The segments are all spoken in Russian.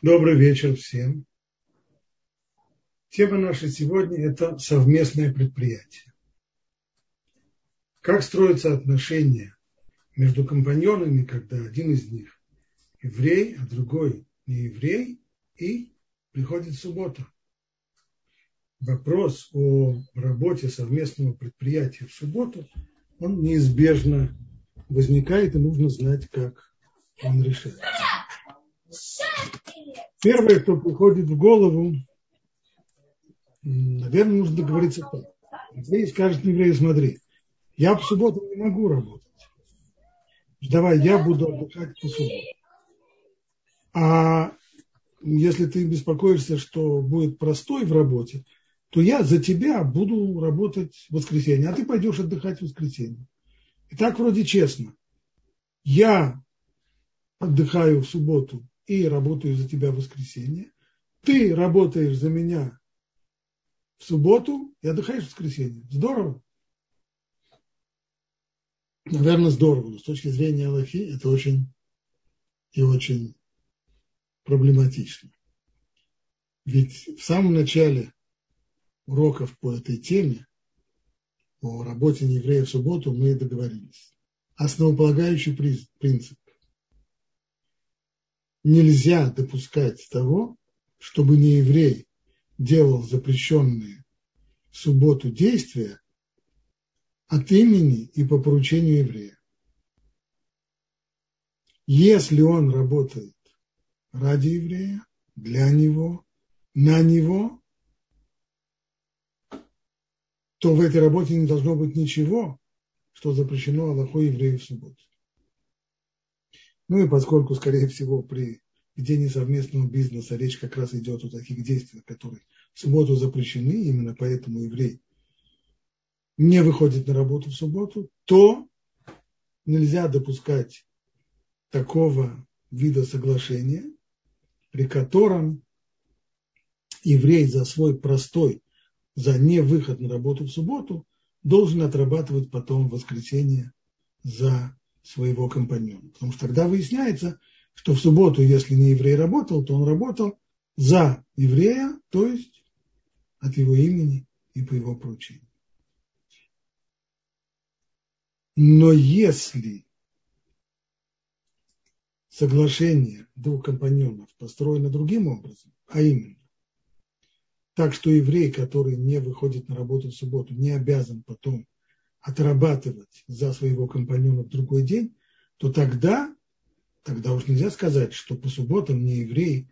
Добрый вечер всем. Тема наша сегодня – это совместное предприятие. Как строятся отношения между компаньонами, когда один из них еврей, а другой не еврей, и приходит суббота. Вопрос о работе совместного предприятия в субботу, он неизбежно возникает, и нужно знать, как он решается. Первое, что приходит в голову, наверное, нужно договориться так. Еврей скажет еврею, смотри, я в субботу не могу работать. Давай, я буду отдыхать по субботу. А если ты беспокоишься, что будет простой в работе, то я за тебя буду работать в воскресенье, а ты пойдешь отдыхать в воскресенье. И так вроде честно. Я отдыхаю в субботу и работаю за тебя в воскресенье. Ты работаешь за меня в субботу и отдыхаешь в воскресенье. Здорово. Наверное, здорово, но с точки зрения Аллахи это очень и очень проблематично. Ведь в самом начале уроков по этой теме, о работе нееврея в субботу, мы договорились. Основополагающий принцип нельзя допускать того, чтобы нееврей делал запрещенные в субботу действия от имени и по поручению еврея. Если он работает ради еврея, для него, на него, то в этой работе не должно быть ничего, что запрещено Аллаху еврею в субботу. Ну и поскольку, скорее всего, при ведении совместного бизнеса речь как раз идет о таких действиях, которые в субботу запрещены, именно поэтому еврей не выходит на работу в субботу, то нельзя допускать такого вида соглашения, при котором еврей за свой простой, за невыход на работу в субботу должен отрабатывать потом воскресенье за своего компаньона. Потому что тогда выясняется, что в субботу, если не еврей работал, то он работал за еврея, то есть от его имени и по его поручению. Но если соглашение двух компаньонов построено другим образом, а именно, так что еврей, который не выходит на работу в субботу, не обязан потом отрабатывать за своего компаньона в другой день, то тогда, тогда уж нельзя сказать, что по субботам не еврей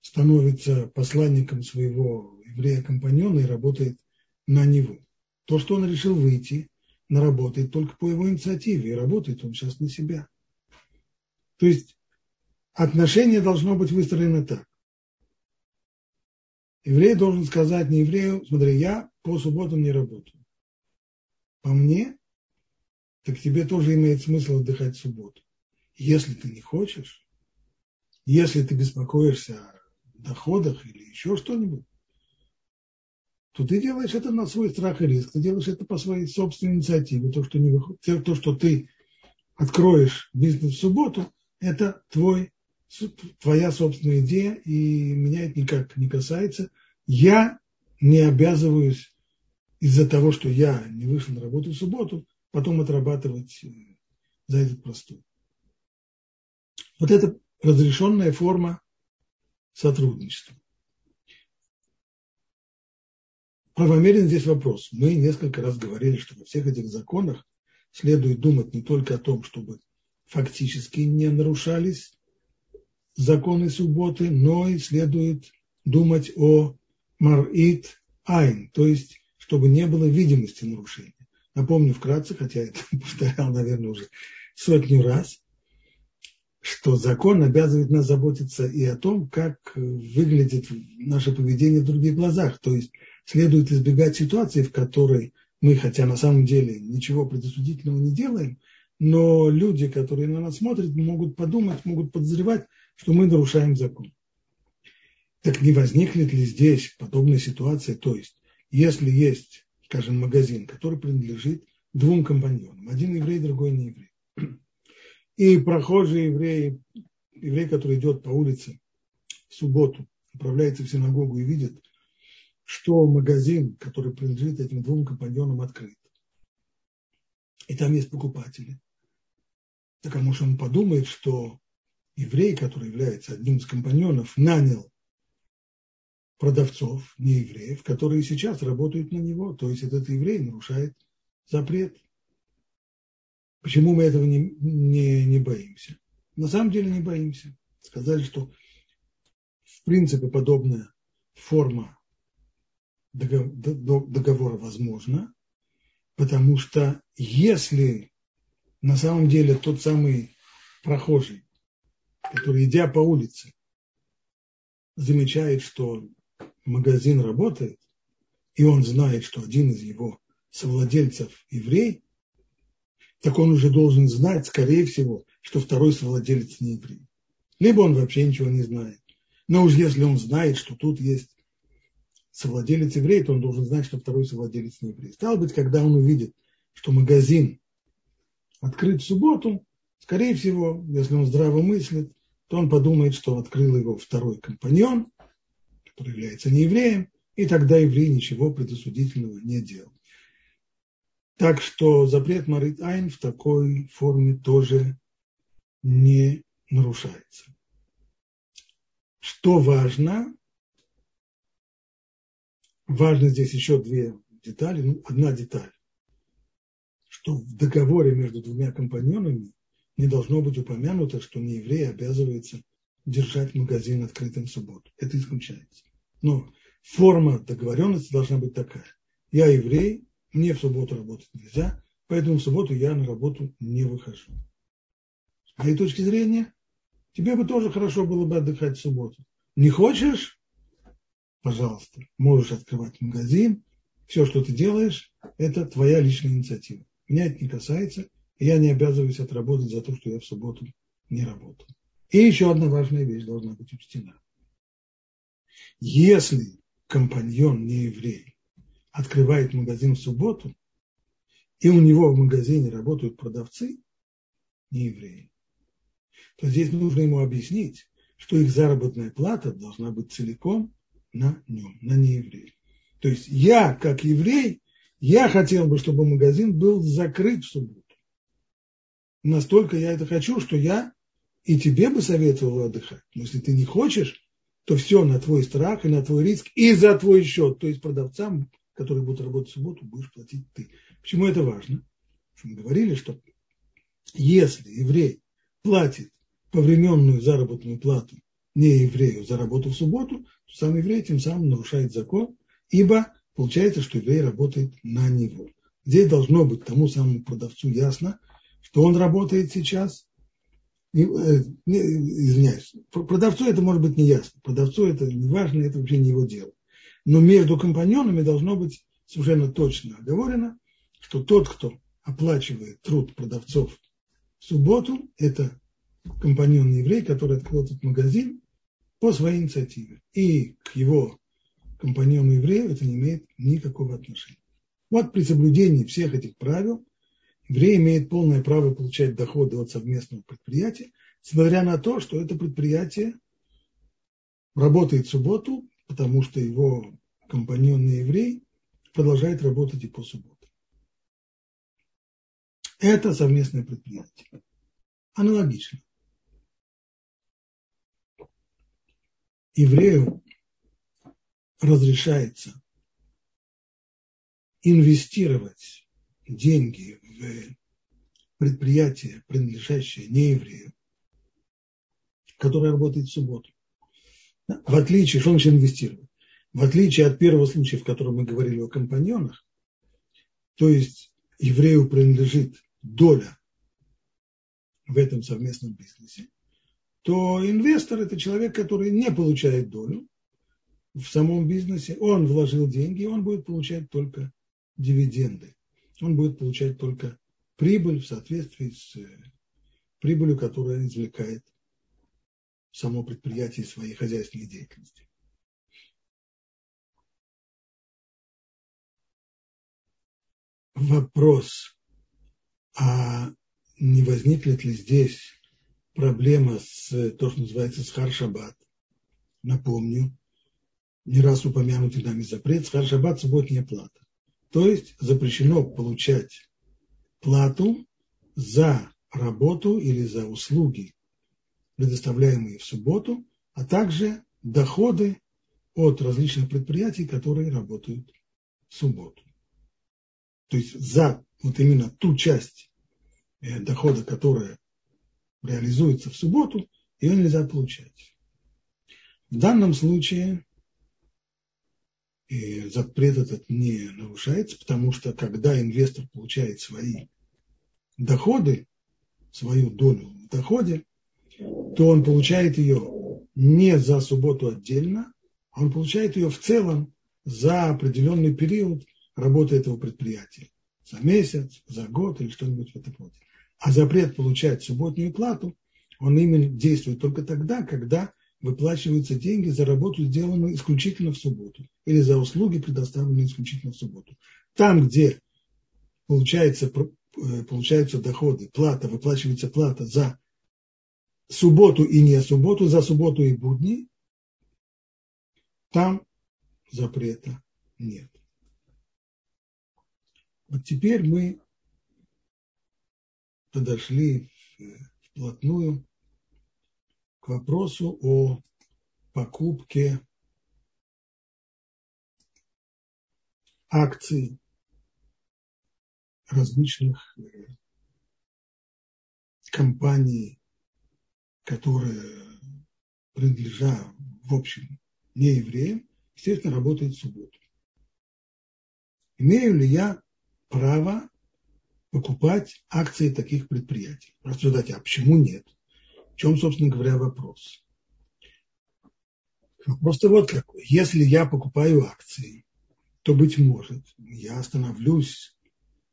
становится посланником своего еврея-компаньона и работает на него. То, что он решил выйти, наработает только по его инициативе, и работает он сейчас на себя. То есть отношение должно быть выстроено так. Еврей должен сказать не еврею, смотри, я по субботам не работаю по мне, так тебе тоже имеет смысл отдыхать в субботу. Если ты не хочешь, если ты беспокоишься о доходах или еще что-нибудь, то ты делаешь это на свой страх и риск, ты делаешь это по своей собственной инициативе. То, что, не выход... то, что ты откроешь бизнес в субботу, это твой, твоя собственная идея, и меня это никак не касается. Я не обязываюсь из-за того, что я не вышел на работу в субботу, потом отрабатывать э, за этот простой. Вот это разрешенная форма сотрудничества. Правомерен здесь вопрос. Мы несколько раз говорили, что во всех этих законах следует думать не только о том, чтобы фактически не нарушались законы субботы, но и следует думать о марит айн, то есть чтобы не было видимости нарушения. Напомню вкратце, хотя это повторял, наверное, уже сотню раз, что закон обязывает нас заботиться и о том, как выглядит наше поведение в других глазах. То есть следует избегать ситуации, в которой мы, хотя на самом деле ничего предосудительного не делаем, но люди, которые на нас смотрят, могут подумать, могут подозревать, что мы нарушаем закон. Так не возникнет ли здесь подобная ситуация? То есть если есть, скажем, магазин, который принадлежит двум компаньонам, один еврей, другой не еврей, и прохожий еврей, еврей, который идет по улице в субботу отправляется в синагогу и видит, что магазин, который принадлежит этим двум компаньонам, открыт. И там есть покупатели. Так а может он подумает, что еврей, который является одним из компаньонов, нанял продавцов, не евреев, которые сейчас работают на него. То есть этот еврей нарушает запрет. Почему мы этого не, не, не боимся? На самом деле не боимся. Сказали, что в принципе подобная форма договора возможна, потому что если на самом деле тот самый прохожий, который, идя по улице, замечает, что магазин работает, и он знает, что один из его совладельцев еврей, так он уже должен знать, скорее всего, что второй совладелец не еврей. Либо он вообще ничего не знает. Но уж если он знает, что тут есть совладелец еврей, то он должен знать, что второй совладелец не еврей. Стало быть, когда он увидит, что магазин открыт в субботу, скорее всего, если он здраво мыслит, то он подумает, что открыл его второй компаньон, который является неевреем, и тогда еврей ничего предосудительного не делал. Так что запрет Марит Айн в такой форме тоже не нарушается. Что важно? Важно здесь еще две детали. Ну, одна деталь, что в договоре между двумя компаньонами не должно быть упомянуто, что нееврей обязывается держать магазин открытым в субботу. Это исключается. Но форма договоренности должна быть такая. Я еврей, мне в субботу работать нельзя, поэтому в субботу я на работу не выхожу. С моей точки зрения, тебе бы тоже хорошо было бы отдыхать в субботу. Не хочешь? Пожалуйста, можешь открывать магазин. Все, что ты делаешь, это твоя личная инициатива. Меня это не касается, и я не обязываюсь отработать за то, что я в субботу не работаю. И еще одна важная вещь должна быть учтена. Если компаньон не еврей открывает магазин в субботу, и у него в магазине работают продавцы, не евреи, то здесь нужно ему объяснить, что их заработная плата должна быть целиком на нем, на нееврее. То есть я, как еврей, я хотел бы, чтобы магазин был закрыт в субботу. Настолько я это хочу, что я и тебе бы советовал отдыхать. Но если ты не хочешь, то все на твой страх и на твой риск и за твой счет. То есть продавцам, которые будут работать в субботу, будешь платить ты. Почему это важно? Мы говорили, что если еврей платит повременную заработную плату не еврею за работу в субботу, то сам еврей тем самым нарушает закон, ибо получается, что еврей работает на него. Здесь должно быть тому самому продавцу ясно, что он работает сейчас извиняюсь, продавцу это может быть не ясно, продавцу это не важно, это вообще не его дело. Но между компаньонами должно быть совершенно точно оговорено, что тот, кто оплачивает труд продавцов в субботу, это компаньон еврей, который открыл этот магазин по своей инициативе. И к его компаньону еврею это не имеет никакого отношения. Вот при соблюдении всех этих правил еврей имеет полное право получать доходы от совместного предприятия, несмотря на то, что это предприятие работает в субботу, потому что его компаньон не еврей продолжает работать и по субботам. Это совместное предприятие. Аналогично. Еврею разрешается инвестировать деньги в предприятие, принадлежащее не еврею, которое работает в субботу. В отличие, что значит инвестировать? В отличие от первого случая, в котором мы говорили о компаньонах, то есть еврею принадлежит доля в этом совместном бизнесе, то инвестор – это человек, который не получает долю в самом бизнесе, он вложил деньги, он будет получать только дивиденды он будет получать только прибыль в соответствии с э, прибылью, которая извлекает само предприятие своей хозяйственной деятельности. Вопрос, а не возникнет ли здесь проблема с то, что называется схар-шаббат, напомню, не раз упомянутый нами запрет, схар шаббат, субботняя плата. То есть запрещено получать плату за работу или за услуги, предоставляемые в субботу, а также доходы от различных предприятий, которые работают в субботу. То есть за вот именно ту часть э, дохода, которая реализуется в субботу, ее нельзя получать. В данном случае и запрет этот не нарушается, потому что когда инвестор получает свои доходы, свою долю в доходе, то он получает ее не за субботу отдельно, а он получает ее в целом за определенный период работы этого предприятия. За месяц, за год или что-нибудь в этом роде. А запрет получать субботнюю плату, он именно действует только тогда, когда выплачиваются деньги за работу, сделанную исключительно в субботу, или за услуги, предоставленные исключительно в субботу. Там, где получается, э, получаются доходы, плата, выплачивается плата за субботу и не субботу, за субботу и будни, там запрета нет. Вот теперь мы подошли вплотную к вопросу о покупке акций различных э, компаний, которые принадлежат, в общем, не евреям, естественно, работают в субботу. Имею ли я право покупать акции таких предприятий? Рассуждать, а почему нет? В чем, собственно говоря, вопрос? Просто вот какой. Если я покупаю акции, то, быть может, я становлюсь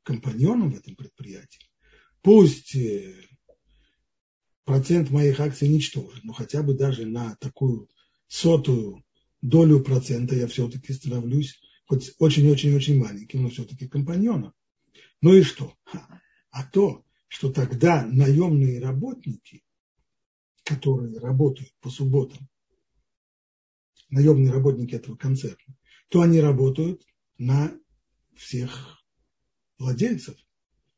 компаньоном в этом предприятии. Пусть э, процент моих акций ничтожен, но хотя бы даже на такую сотую долю процента я все-таки становлюсь хоть очень-очень-очень маленьким, но все-таки компаньоном. Ну и что? А то, что тогда наемные работники которые работают по субботам, наемные работники этого концерна, то они работают на всех владельцев,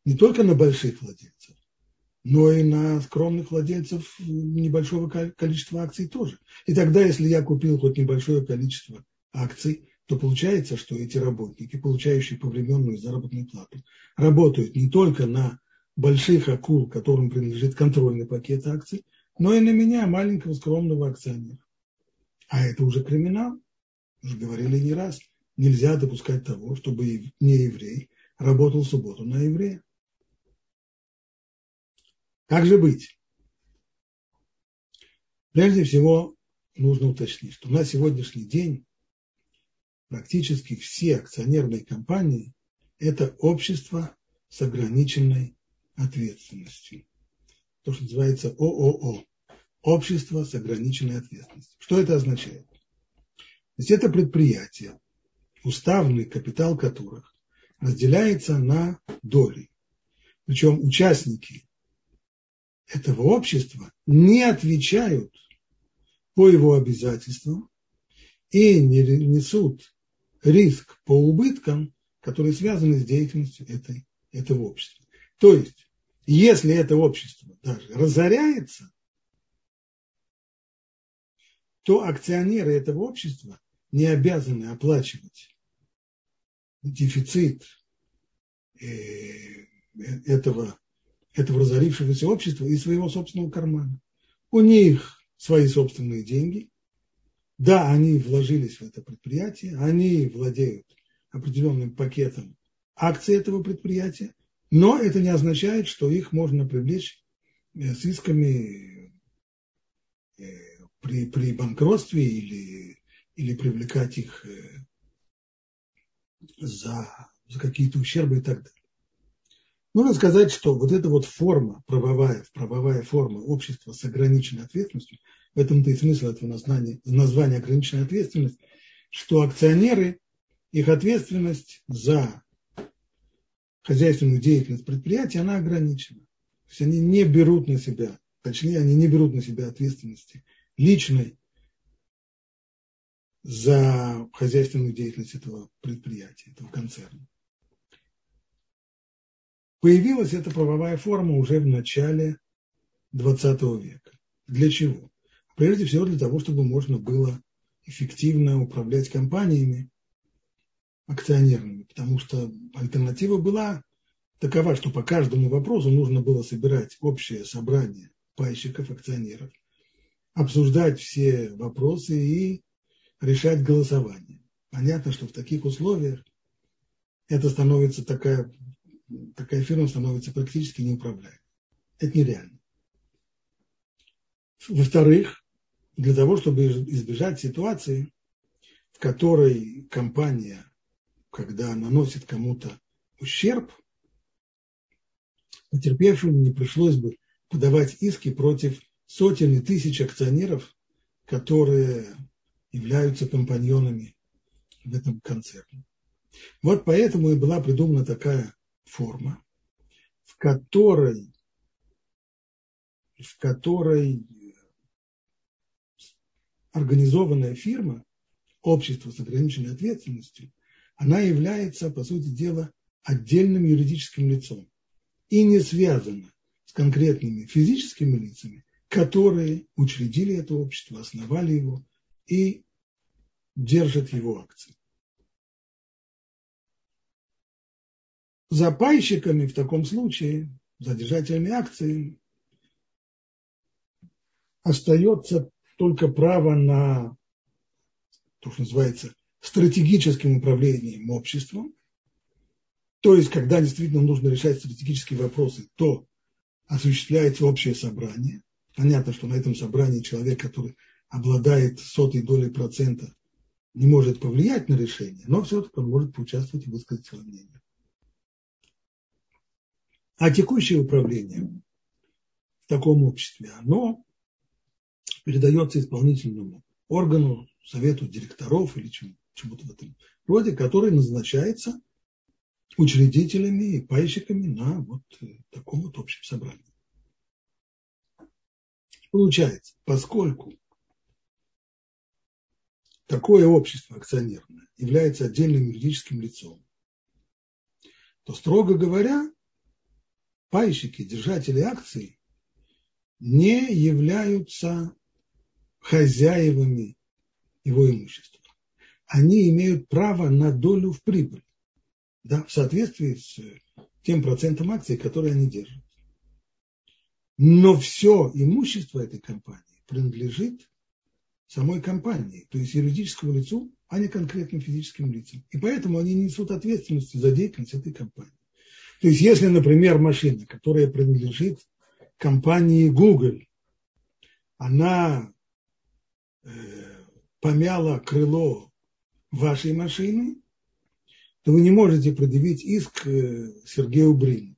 не только на больших владельцев, но и на скромных владельцев небольшого количества акций тоже. И тогда, если я купил хоть небольшое количество акций, то получается, что эти работники, получающие повременную заработную плату, работают не только на больших акул, которым принадлежит контрольный пакет акций, но и на меня, маленького скромного акционера. А это уже криминал. Уже говорили не раз. Нельзя допускать того, чтобы не еврей работал в субботу на еврея. Как же быть? Прежде всего, нужно уточнить, что на сегодняшний день практически все акционерные компании – это общество с ограниченной ответственностью. То, что называется ООО общество с ограниченной ответственностью. Что это означает? То есть это предприятие, уставный капитал которых разделяется на доли. Причем участники этого общества не отвечают по его обязательствам и не несут риск по убыткам, которые связаны с деятельностью этой, этого общества. То есть, если это общество даже разоряется, то акционеры этого общества не обязаны оплачивать дефицит э, этого, этого разорившегося общества из своего собственного кармана. У них свои собственные деньги. Да, они вложились в это предприятие, они владеют определенным пакетом акций этого предприятия, но это не означает, что их можно привлечь э, с исками э, при, при банкротстве или, или привлекать их э, за, за какие-то ущербы и так далее. Нужно сказать, что вот эта вот форма, правовая, правовая форма общества с ограниченной ответственностью, в этом-то и смысл этого названия, названия ограниченная ответственность, что акционеры, их ответственность за хозяйственную деятельность предприятия, она ограничена. То есть они не берут на себя, точнее, они не берут на себя ответственности личной за хозяйственную деятельность этого предприятия, этого концерна. Появилась эта правовая форма уже в начале XX века. Для чего? Прежде всего для того, чтобы можно было эффективно управлять компаниями акционерными, потому что альтернатива была такова, что по каждому вопросу нужно было собирать общее собрание пайщиков, акционеров, обсуждать все вопросы и решать голосование. Понятно, что в таких условиях это становится такая, такая фирма становится практически неуправляемой. Это нереально. Во-вторых, для того, чтобы избежать ситуации, в которой компания, когда наносит кому-то ущерб, потерпевшему не пришлось бы подавать иски против сотен и тысяч акционеров, которые являются компаньонами в этом концерне. Вот поэтому и была придумана такая форма, в которой, в которой организованная фирма, общество с ограниченной ответственностью, она является, по сути дела, отдельным юридическим лицом и не связана с конкретными физическими лицами, которые учредили это общество, основали его и держат его акции. За пайщиками в таком случае, за держателями акций, остается только право на то, что называется стратегическим управлением обществом. То есть, когда действительно нужно решать стратегические вопросы, то осуществляется общее собрание. Понятно, что на этом собрании человек, который обладает сотой долей процента, не может повлиять на решение, но все-таки он может поучаствовать и высказать свое мнение. А текущее управление в таком обществе, оно передается исполнительному органу, совету директоров или чему-то в этом роде, который назначается учредителями и пайщиками на вот э, таком вот общем собрании. Получается, поскольку такое общество акционерное является отдельным юридическим лицом, то, строго говоря, пайщики, держатели акций не являются хозяевами его имущества. Они имеют право на долю в прибыль, да, в соответствии с тем процентом акций, которые они держат. Но все имущество этой компании принадлежит самой компании, то есть юридическому лицу, а не конкретным физическим лицам. И поэтому они несут ответственность за деятельность этой компании. То есть, если, например, машина, которая принадлежит компании Google, она помяло крыло вашей машины, то вы не можете предъявить иск э, Сергею Брину,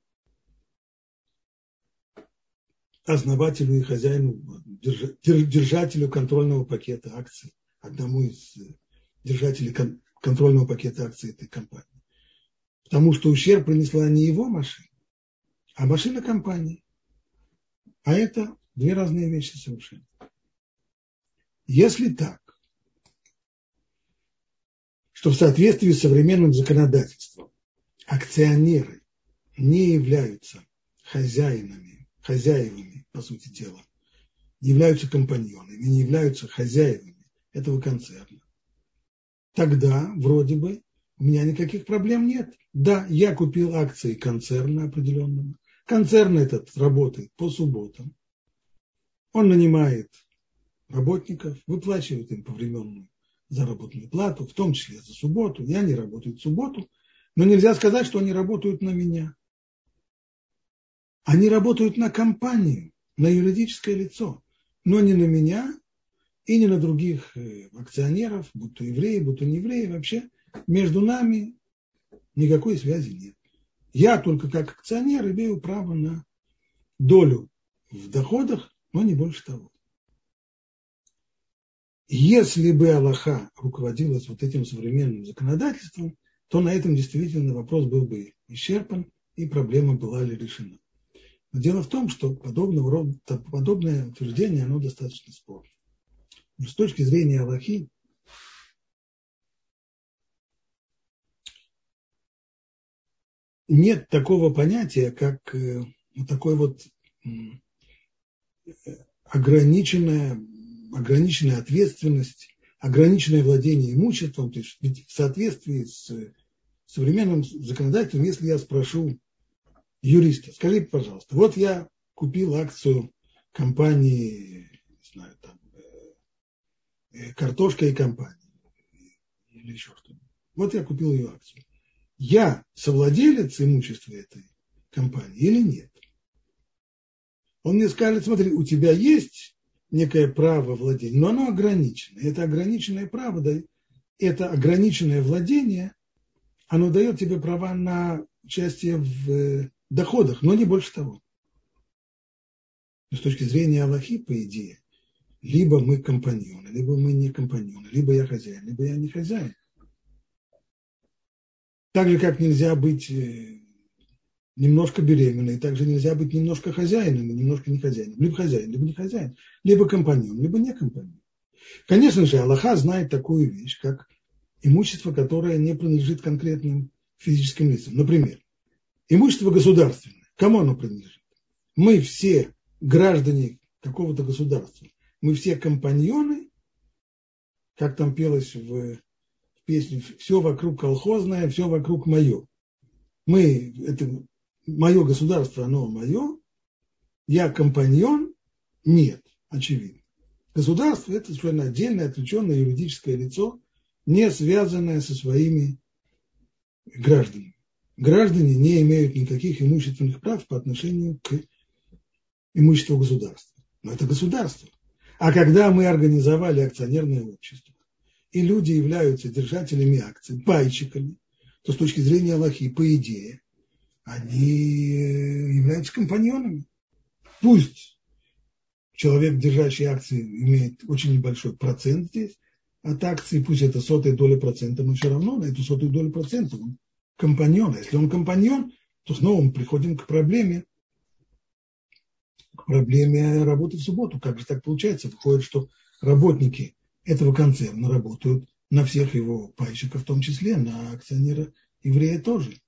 основателю и хозяину, держателю контрольного пакета акций, одному из э, держателей контрольного пакета акций этой компании. Потому что ущерб принесла не его машина, а машина компании. А это две разные вещи совершенно. Если так, что в соответствии с современным законодательством акционеры не являются хозяинами, хозяевами, по сути дела, не являются компаньонами, не являются хозяевами этого концерна, тогда вроде бы у меня никаких проблем нет. Да, я купил акции концерна определенного. Концерн этот работает по субботам. Он нанимает работников, выплачивают им повременную заработную плату, в том числе за субботу. И они работают в субботу, но нельзя сказать, что они работают на меня. Они работают на компанию, на юридическое лицо, но не на меня и не на других э, акционеров, будь то евреи, будь то не евреи. Вообще между нами никакой связи нет. Я только как акционер имею право на долю в доходах, но не больше того. Если бы Аллаха руководилась вот этим современным законодательством, то на этом действительно вопрос был бы исчерпан и проблема была ли решена. Но дело в том, что подобного подобное утверждение, оно достаточно спорно. Но с точки зрения Аллахи, нет такого понятия, как э, вот такое вот ограниченная, ограниченная ответственность, ограниченное владение имуществом. То есть ведь в соответствии с э, современным законодательством, если я спрошу юриста, скажите, пожалуйста, вот я купил акцию компании, не знаю, там, э, э, картошка и компания, или еще что-нибудь. Вот я купил ее акцию. Я совладелец имущества этой компании или нет? Он мне скажет, смотри, у тебя есть некое право владения, но оно ограничено. Это ограниченное право, да, это ограниченное владение, оно дает тебе права на участие в э, доходах, но не больше того. с точки зрения Аллахи, по идее, либо мы компаньоны, либо мы не компаньоны, либо я хозяин, либо я не хозяин. Так же, как нельзя быть э, немножко беременной, также нельзя быть немножко хозяином и немножко не хозяином. Либо хозяин, либо не хозяин, либо компаньон, либо не компаньон. Конечно же, Аллаха знает такую вещь, как имущество, которое не принадлежит конкретным физическим лицам. Например, имущество государственное. Кому оно принадлежит? Мы все граждане какого-то государства. Мы все компаньоны, как там пелось в песне, все вокруг колхозное, все вокруг мое. Мы, это мое государство, оно мое, я компаньон, нет, очевидно. Государство – это совершенно отдельное, отвлеченное юридическое лицо, не связанное со своими гражданами. Граждане не имеют никаких имущественных прав по отношению к имуществу государства. Но это государство. А когда мы организовали акционерное общество, и люди являются держателями акций, пайщиками, то с точки зрения Аллахи, по идее, они являются компаньонами. Пусть человек, держащий акции, имеет очень небольшой процент здесь от акций, пусть это сотая доля процента, но все равно на эту сотую долю процента он компаньон. Если он компаньон, то снова мы приходим к проблеме, к проблеме работы в субботу. Как же так получается? Выходит, что работники этого концерна работают на всех его пайщиков, в том числе на акционера еврея тоже.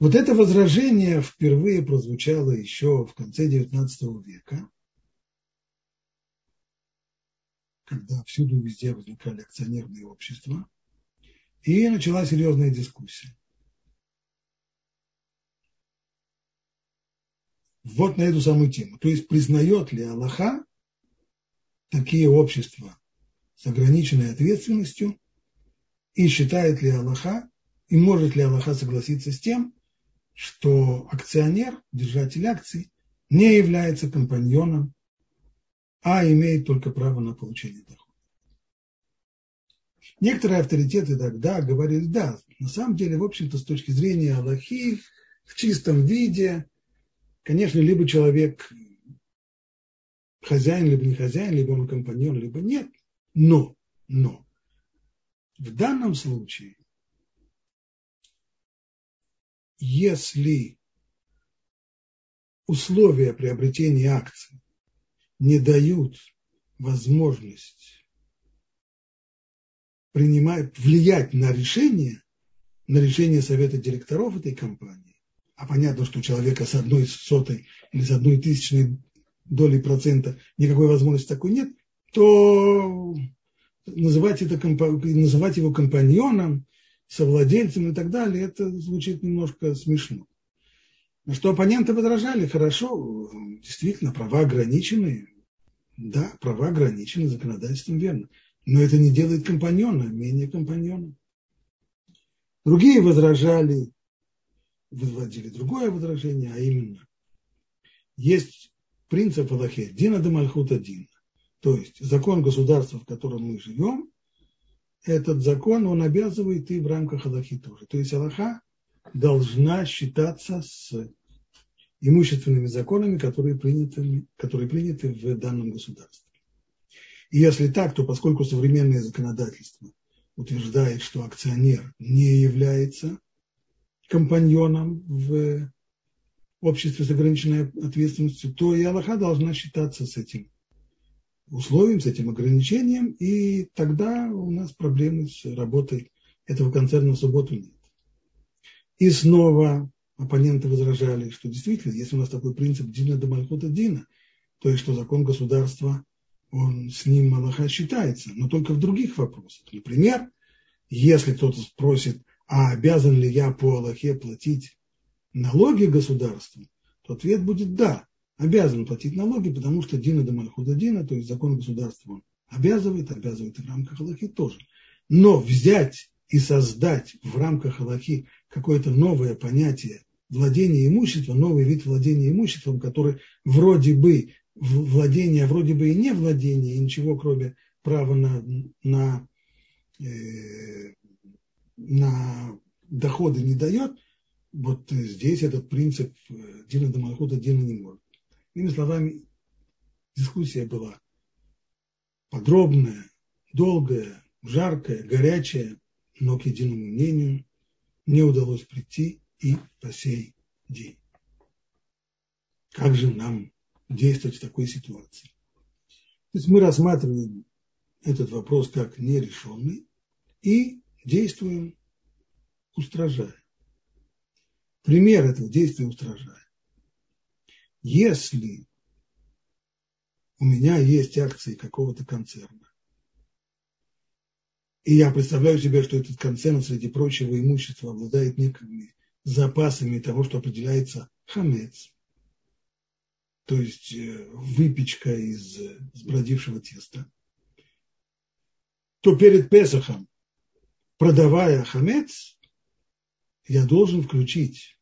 Вот это возражение впервые прозвучало еще в конце XIX века, когда всюду везде возникали акционерные общества, и началась серьезная дискуссия. Вот на эту самую тему. То есть признает ли Аллаха такие общества с ограниченной ответственностью и считает ли Аллаха, и может ли Аллаха согласиться с тем, что акционер, держатель акций, не является компаньоном, а имеет только право на получение дохода. Некоторые авторитеты тогда говорили, да, на самом деле, в общем-то, с точки зрения Аллахи, в чистом виде, конечно, либо человек хозяин, либо не хозяин, либо он компаньон, либо нет. Но, но, в данном случае если условия приобретения акций не дают возможность принимать, влиять на решение, на решение совета директоров этой компании, а понятно, что у человека с одной сотой или с одной тысячной долей процента никакой возможности такой нет, то называть, это, называть его компаньоном совладельцем и так далее, это звучит немножко смешно. На что оппоненты возражали, хорошо, действительно, права ограничены, да, права ограничены законодательством, верно, но это не делает компаньона менее компаньоном. Другие возражали, выводили другое возражение, а именно, есть принцип Аллахе, Дина де Мальхута Дина, то есть закон государства, в котором мы живем, этот закон, он обязывает и в рамках Аллахи тоже. То есть Аллаха должна считаться с имущественными законами, которые приняты, которые приняты в данном государстве. И если так, то поскольку современное законодательство утверждает, что акционер не является компаньоном в обществе с ограниченной ответственностью, то и Аллаха должна считаться с этим условием, с этим ограничением, и тогда у нас проблемы с работой этого концерна в субботу нет. И снова оппоненты возражали, что действительно, если у нас такой принцип Дина до Мальхута Дина, то есть что закон государства, он с ним Малаха считается, но только в других вопросах. Например, если кто-то спросит, а обязан ли я по Аллахе платить налоги государству, то ответ будет да, обязан платить налоги, потому что Дина до Мальхуда Дина, то есть закон государства, он обязывает, обязывает и в рамках Аллахи тоже. Но взять и создать в рамках Аллахи какое-то новое понятие владения имуществом, новый вид владения имуществом, который вроде бы владение, а вроде бы и не владение, и ничего кроме права на, на, э, на доходы не дает, вот здесь этот принцип Дина Дамалхута Дина не может. Иными словами, дискуссия была подробная, долгая, жаркая, горячая, но к единому мнению не удалось прийти и по сей день. Как же нам действовать в такой ситуации? То есть мы рассматриваем этот вопрос как нерешенный и действуем устражая. Пример этого действия устражая. Если у меня есть акции какого-то концерна, и я представляю себе, что этот концерн среди прочего имущества обладает некими запасами того, что определяется хамец, то есть э, выпечка из сбродившего теста, то перед Песохом, продавая хамец, я должен включить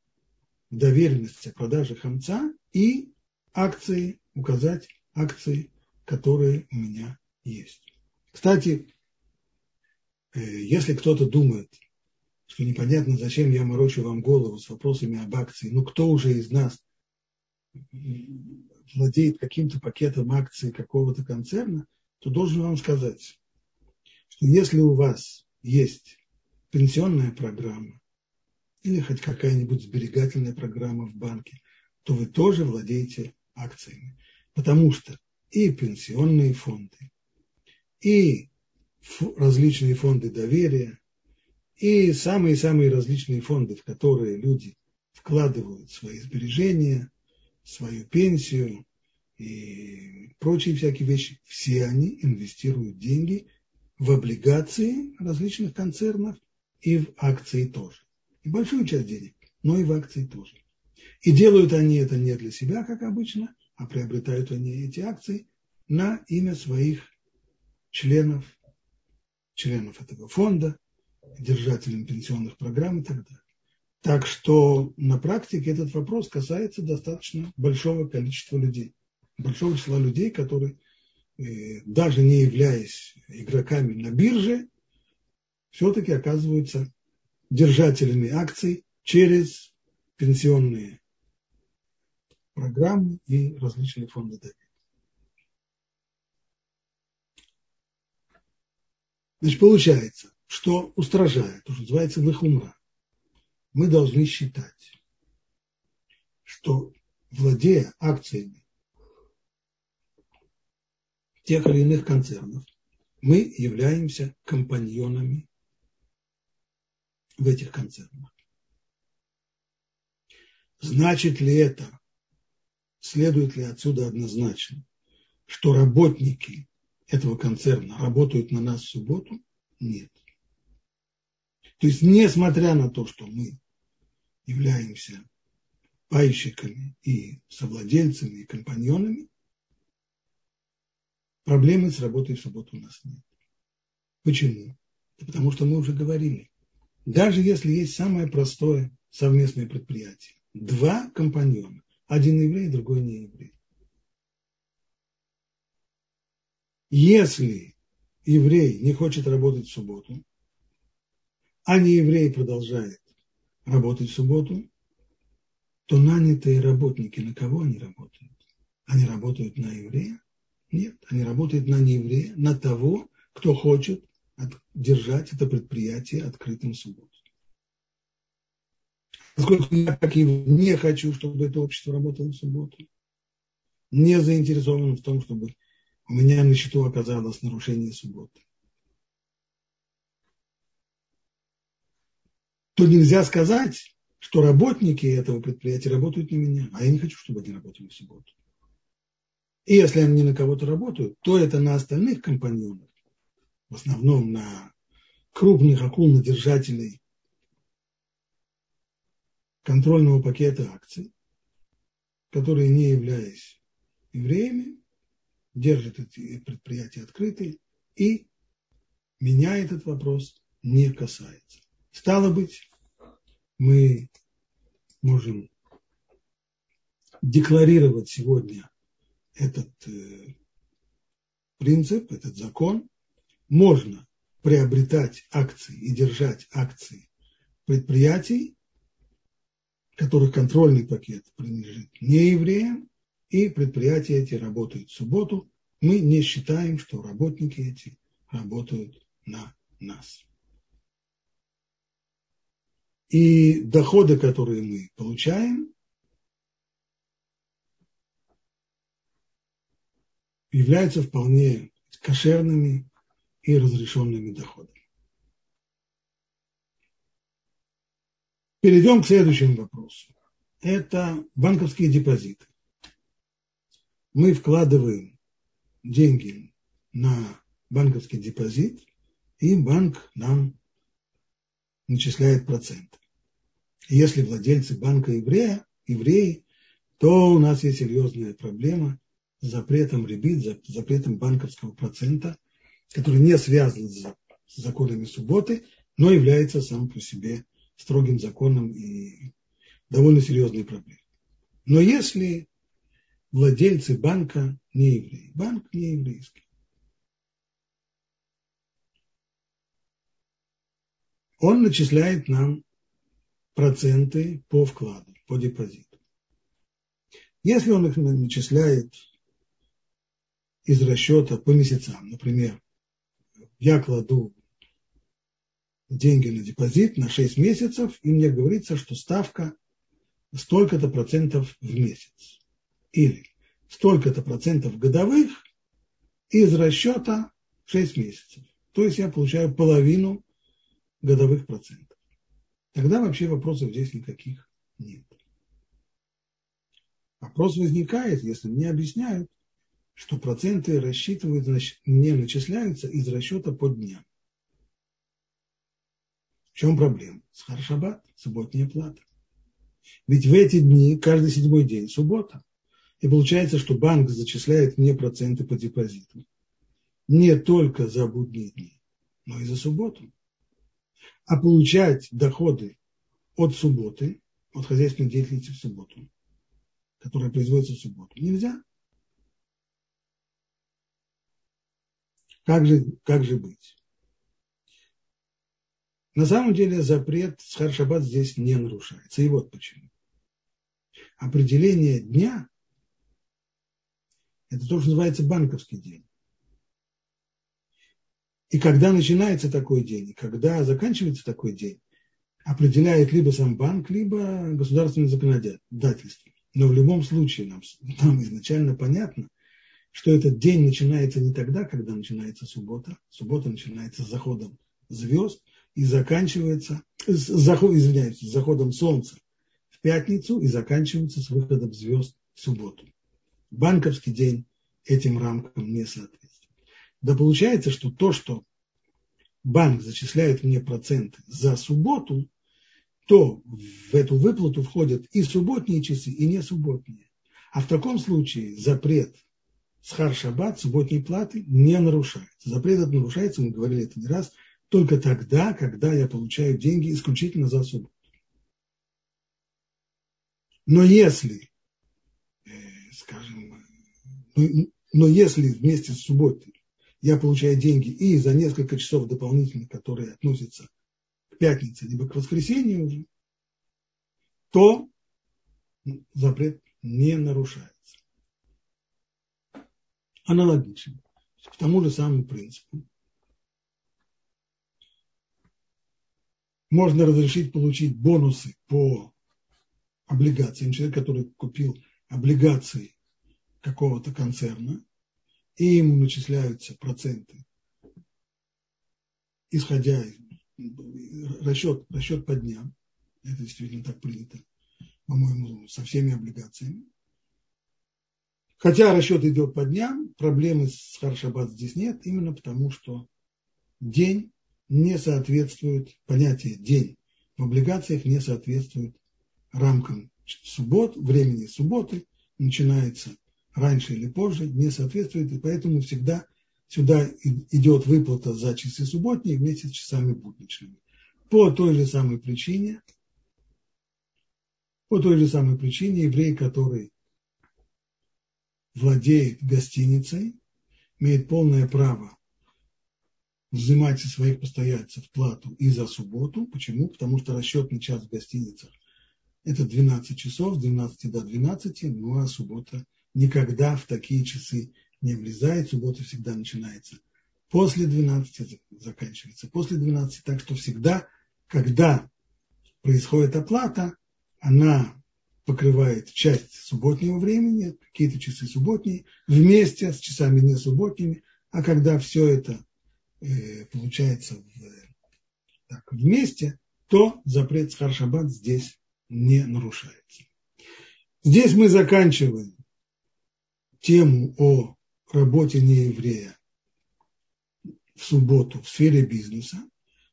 в доверенность о продаже хамца и акции, указать акции, которые у меня есть. Кстати, э, если кто-то думает, что непонятно, зачем я морочу вам голову с вопросами об акции, ну кто уже из нас владеет каким-то пакетом акций какого-то концерна, то должен вам сказать, что если у вас есть пенсионная программа или хоть какая-нибудь сберегательная программа в банке, то вы тоже владеете акциями. Потому что и пенсионные фонды, и различные фонды доверия, и самые-самые различные фонды, в которые люди вкладывают свои сбережения, свою пенсию и прочие всякие вещи, все они инвестируют деньги в облигации различных концернов и в акции тоже. И большую часть денег, но и в акции тоже. И делают они это не для себя, как обычно, а приобретают они эти акции на имя своих членов, членов этого фонда, держателям пенсионных программ и так далее. Так что на практике этот вопрос касается достаточно большого количества людей, большого числа людей, которые, э, даже не являясь игроками на бирже, все-таки оказываются держателями акций через пенсионные программы и различные фонды доверия. Значит, получается, что устражает, то, что называется лыхумра, мы должны считать, что владея акциями тех или иных концернов, мы являемся компаньонами в этих концернах. Значит ли это, следует ли отсюда однозначно, что работники этого концерна работают на нас в субботу? Нет. То есть, несмотря на то, что мы являемся пайщиками и совладельцами, и компаньонами, проблемы с работой в субботу у нас нет. Почему? Да потому что мы уже говорили, даже если есть самое простое совместное предприятие, два компаньона, один еврей, другой не еврей. Если еврей не хочет работать в субботу, а не еврей продолжает работать в субботу, то нанятые работники на кого они работают? Они работают на еврея? Нет, они работают на нееврея, на того, кто хочет держать это предприятие открытым в субботу. Поскольку я, как и не хочу, чтобы это общество работало в субботу, не заинтересован в том, чтобы у меня на счету оказалось нарушение субботы. То нельзя сказать, что работники этого предприятия работают на меня, а я не хочу, чтобы они работали в субботу. И если они на кого-то работают, то это на остальных компаньонов, в основном на крупных акулнодержателей контрольного пакета акций, которые, не являясь евреями, держат эти предприятия открытые, и меня этот вопрос не касается. Стало быть, мы можем декларировать сегодня этот э, принцип, этот закон. Можно приобретать акции и держать акции предприятий, которых контрольный пакет принадлежит не евреям, и предприятия эти работают в субботу. Мы не считаем, что работники эти работают на нас. И доходы, которые мы получаем, являются вполне кошерными и разрешенными доходами. Перейдем к следующему вопросу. Это банковские депозиты. Мы вкладываем деньги на банковский депозит, и банк нам начисляет процент. Если владельцы банка еврея, евреи, то у нас есть серьезная проблема с запретом ребит, запретом банковского процента, который не связан с законами субботы, но является сам по себе строгим законом и довольно серьезной проблемой. Но если владельцы банка не евреи, банк не еврейский, он начисляет нам проценты по вкладу, по депозиту. Если он их начисляет из расчета по месяцам, например, я кладу деньги на депозит на 6 месяцев, и мне говорится, что ставка столько-то процентов в месяц. Или столько-то процентов годовых из расчета 6 месяцев. То есть я получаю половину годовых процентов. Тогда вообще вопросов здесь никаких нет. Вопрос возникает, если мне объясняют, что проценты рассчитывают, не начисляются из расчета по дням. В чем проблема? Схаршабат, субботняя плата. Ведь в эти дни, каждый седьмой день, суббота. И получается, что банк зачисляет мне проценты по депозиту. Не только за будние дни, но и за субботу а получать доходы от субботы, от хозяйственной деятельности в субботу, которая производится в субботу, нельзя. Как же, как же быть? На самом деле запрет с Харшабат здесь не нарушается. И вот почему. Определение дня – это то, что называется банковский день. И когда начинается такой день, и когда заканчивается такой день, определяет либо сам банк, либо государственное законодательство. Но в любом случае нам, нам изначально понятно, что этот день начинается не тогда, когда начинается суббота. Суббота начинается с заходом звезд и заканчивается, с, заход, извиняюсь, с заходом солнца в пятницу и заканчивается с выходом звезд в субботу. Банковский день этим рамкам не соответствует. Да получается, что то, что банк зачисляет мне проценты за субботу, то в эту выплату входят и субботние часы, и не субботние. А в таком случае запрет схар-шаббат, субботней платы, не нарушается. Запрет этот нарушается, мы говорили это не раз, только тогда, когда я получаю деньги исключительно за субботу. Но если, э, скажем, но если вместе с субботой я получаю деньги и за несколько часов дополнительных, которые относятся к пятнице, либо к воскресенью уже, то запрет не нарушается. Аналогично, к тому же самому принципу. Можно разрешить получить бонусы по облигациям. Человек, который купил облигации какого-то концерна, и ему начисляются проценты, исходя из расчет, расчет по дням, Это действительно так принято, по-моему, со всеми облигациями. Хотя расчет идет по дням, проблемы с Харшабат здесь нет, именно потому что день не соответствует, понятие день в облигациях не соответствует рамкам суббот, времени субботы, начинается раньше или позже, не соответствует, и поэтому всегда сюда идет выплата за часы субботние вместе с часами будничными. По той же самой причине, по той же самой причине еврей, который владеет гостиницей, имеет полное право взимать со своих постояльцев плату и за субботу. Почему? Потому что расчетный час в гостиницах – это 12 часов, с 12 до 12, ну а суббота никогда в такие часы не влезает, суббота всегда начинается. После 12, заканчивается. После 12, так что всегда, когда происходит оплата, она покрывает часть субботнего времени, какие-то часы субботние, вместе с часами не субботними, а когда все это э, получается в, так, вместе, то запрет Схаршабат здесь не нарушается. Здесь мы заканчиваем тему о работе нееврея в субботу в сфере бизнеса.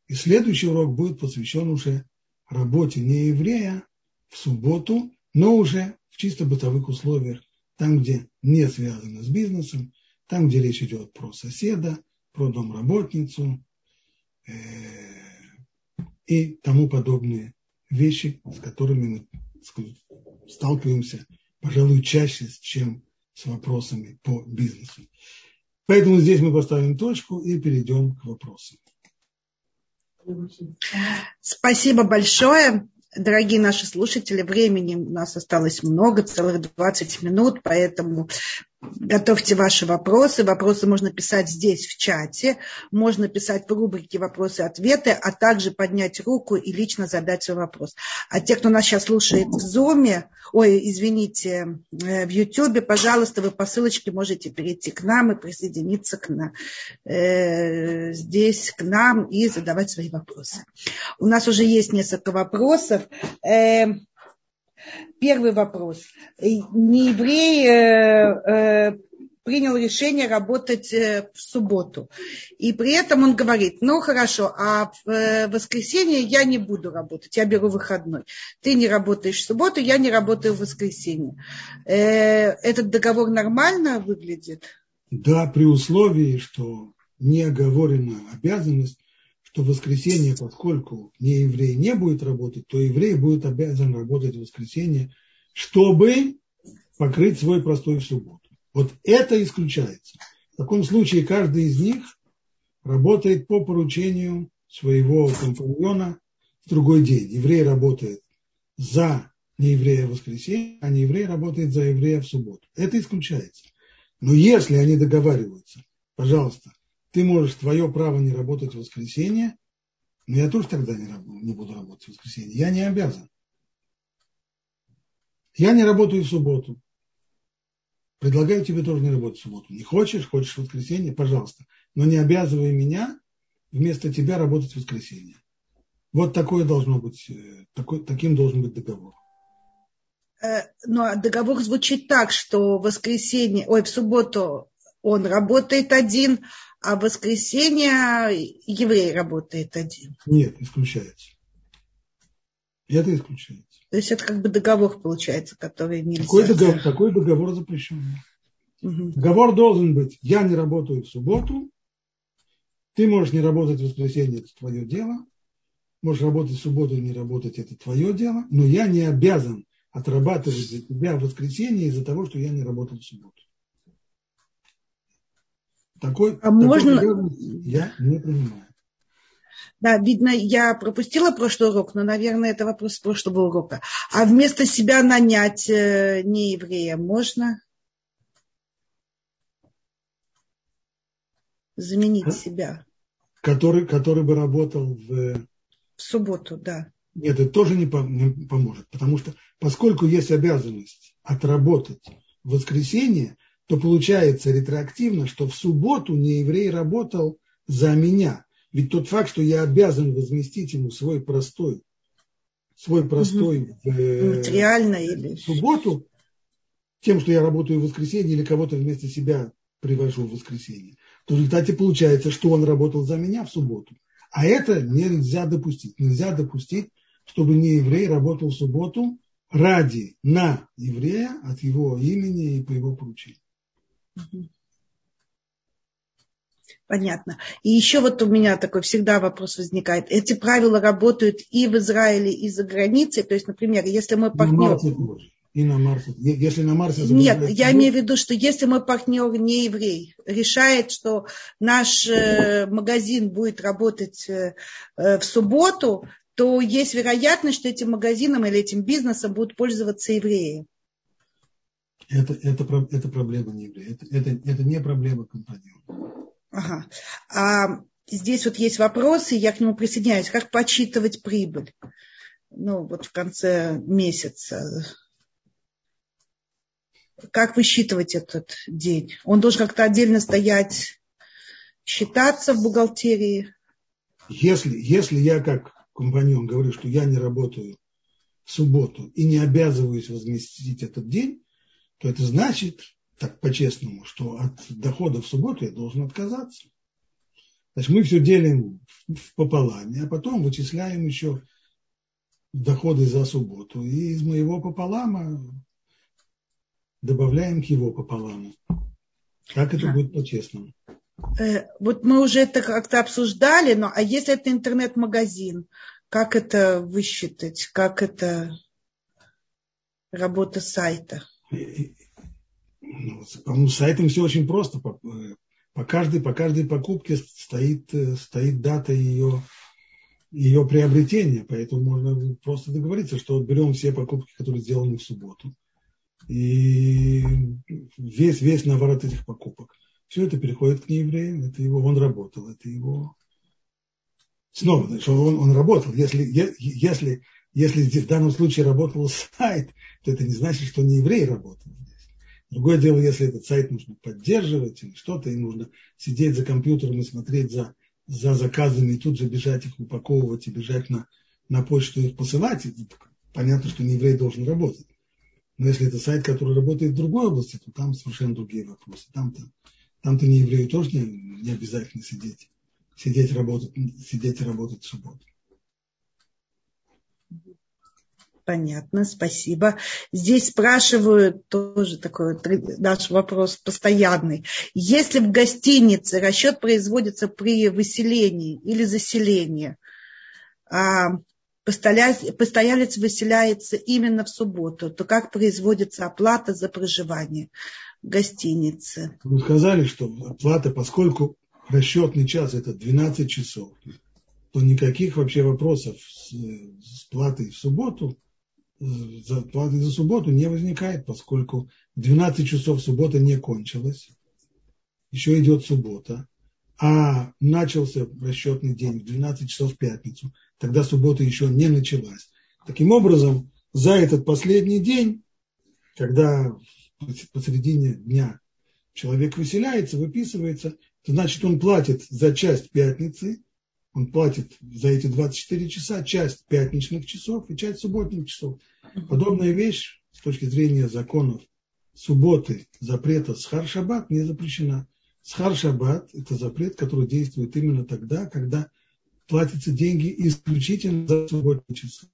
И следующий урок будет посвящен уже работе нееврея в субботу но уже в чисто бытовых условиях, там, где не связано с бизнесом, там, где речь идет про соседа, про домработницу э, и тому подобные вещи, с которыми мы сталкиваемся, пожалуй, чаще, чем с вопросами по бизнесу. Поэтому здесь мы поставим точку и перейдем к вопросам. Спасибо большое. Дорогие наши слушатели, времени у нас осталось много, целых 20 минут, поэтому Готовьте ваши вопросы. Вопросы можно писать здесь, в чате. Можно писать в рубрике «Вопросы-ответы», а также поднять руку и лично задать свой вопрос. А те, кто нас сейчас слушает в Zoom, ой, извините, э, в YouTube, пожалуйста, вы по ссылочке можете перейти к нам и присоединиться к нам, э, здесь к нам и задавать свои вопросы. У нас уже есть несколько вопросов. Э, Первый вопрос. Не еврей э, э, принял решение работать э, в субботу. И при этом он говорит, ну хорошо, а в воскресенье я не буду работать, я беру выходной. Ты не работаешь в субботу, я не работаю в воскресенье. Этот договор нормально выглядит? Да, при условии, что не оговорена обязанность что в воскресенье, поскольку не еврей не будет работать, то еврей будет обязан работать в воскресенье, чтобы покрыть свой простой в субботу. Вот это исключается. В таком случае каждый из них работает по поручению своего компаньона в другой день. Еврей работает за нееврея в воскресенье, а нееврей работает за еврея в субботу. Это исключается. Но если они договариваются, пожалуйста, ты можешь, твое право не работать в воскресенье, но я тоже тогда не, не буду работать в воскресенье. Я не обязан. Я не работаю в субботу. Предлагаю тебе тоже не работать в субботу. Не хочешь, хочешь в воскресенье, пожалуйста. Но не обязывай меня вместо тебя работать в воскресенье. Вот такое должно быть, э, такой, таким должен быть договор. Э, но ну, а договор звучит так, что в воскресенье, ой, в субботу он работает один, а в воскресенье еврей работает один. Нет, исключается. Это исключается. То есть это как бы договор получается, который нельзя. Такой договор, такой договор запрещен. Угу. Договор должен быть, я не работаю в субботу, ты можешь не работать в воскресенье, это твое дело, можешь работать в субботу и не работать, это твое дело, но я не обязан отрабатывать за тебя в воскресенье из-за того, что я не работал в субботу. Такой, а такой можно... я не принимаю. Да, видно, я пропустила прошлый урок, но, наверное, это вопрос прошлого урока. А вместо себя нанять э, нееврея можно? Заменить а? себя. Который, который бы работал в... В субботу, да. Нет, это тоже не, не поможет, потому что поскольку есть обязанность отработать в воскресенье, то получается ретроактивно, что в субботу не еврей работал за меня. Ведь тот факт, что я обязан возместить ему свой простой свой простой угу. в, Материально или... субботу тем, что я работаю в воскресенье или кого-то вместо себя привожу в воскресенье, то в результате получается, что он работал за меня в субботу. А это нельзя допустить. Нельзя допустить, чтобы не еврей работал в субботу ради на еврея от его имени и по его поручению. Понятно. И еще вот у меня такой всегда вопрос возникает. Эти правила работают и в Израиле, и за границей. То есть, например, если мой партнер... И на Марсе. Если на Марсе Нет, я имею в виду, что если мой партнер не еврей, решает, что наш э, магазин будет работать э, э, в субботу, то есть вероятность, что этим магазином или этим бизнесом будут пользоваться евреи. Это, это, это проблема не еврея. Это, это, это не проблема компаньона. Ага. А здесь вот есть вопросы, я к нему присоединяюсь. Как подсчитывать прибыль? Ну, вот в конце месяца как высчитывать этот день? Он должен как-то отдельно стоять, считаться в бухгалтерии? Если, если я как компаньон говорю, что я не работаю в субботу и не обязываюсь возместить этот день, то это значит, так по-честному, что от дохода в субботу я должен отказаться. Значит, мы все делим в пополам, а потом вычисляем еще доходы за субботу. И из моего пополама добавляем к его пополам. Как это будет по-честному? Э, вот мы уже это как-то обсуждали, но а если это интернет-магазин, как это высчитать, как это работа сайта? Ну, по-моему, с сайтом все очень просто. По, по, каждой, по каждой покупке стоит, э, стоит дата ее, ее приобретения, поэтому можно просто договориться, что берем все покупки, которые сделаны в субботу, и весь, весь наворот этих покупок. Все это переходит к неевреям, это его, он работал, это его... Снова, что он, он работал. Если, если, если в данном случае работал сайт, то это не значит, что не еврей работал здесь. Другое дело, если этот сайт нужно поддерживать или что-то, и нужно сидеть за компьютером и смотреть за, за заказами, и тут же бежать их упаковывать и бежать на, на почту их посылать, понятно, что не еврей должен работать. Но если это сайт, который работает в другой области, то там совершенно другие вопросы. Там-то, там-то не еврею тоже не, не обязательно сидеть, сидеть, работать, сидеть и работать в субботу. Понятно, спасибо. Здесь спрашивают тоже такой наш вопрос постоянный. Если в гостинице расчет производится при выселении или заселении, а постоялец выселяется именно в субботу, то как производится оплата за проживание в гостинице? Вы сказали, что оплата, поскольку расчетный час это 12 часов, то никаких вообще вопросов с, с платой в субботу, за платой за субботу не возникает, поскольку 12 часов суббота не кончилась, еще идет суббота, а начался расчетный день в 12 часов в пятницу, тогда суббота еще не началась. Таким образом, за этот последний день, когда посередине дня человек выселяется, выписывается, то значит он платит за часть пятницы, он платит за эти 24 часа часть пятничных часов и часть субботних часов. Подобная вещь с точки зрения законов субботы, запрета схар-шаббат не запрещена. Схар-шаббат – это запрет, который действует именно тогда, когда платятся деньги исключительно за субботние часы.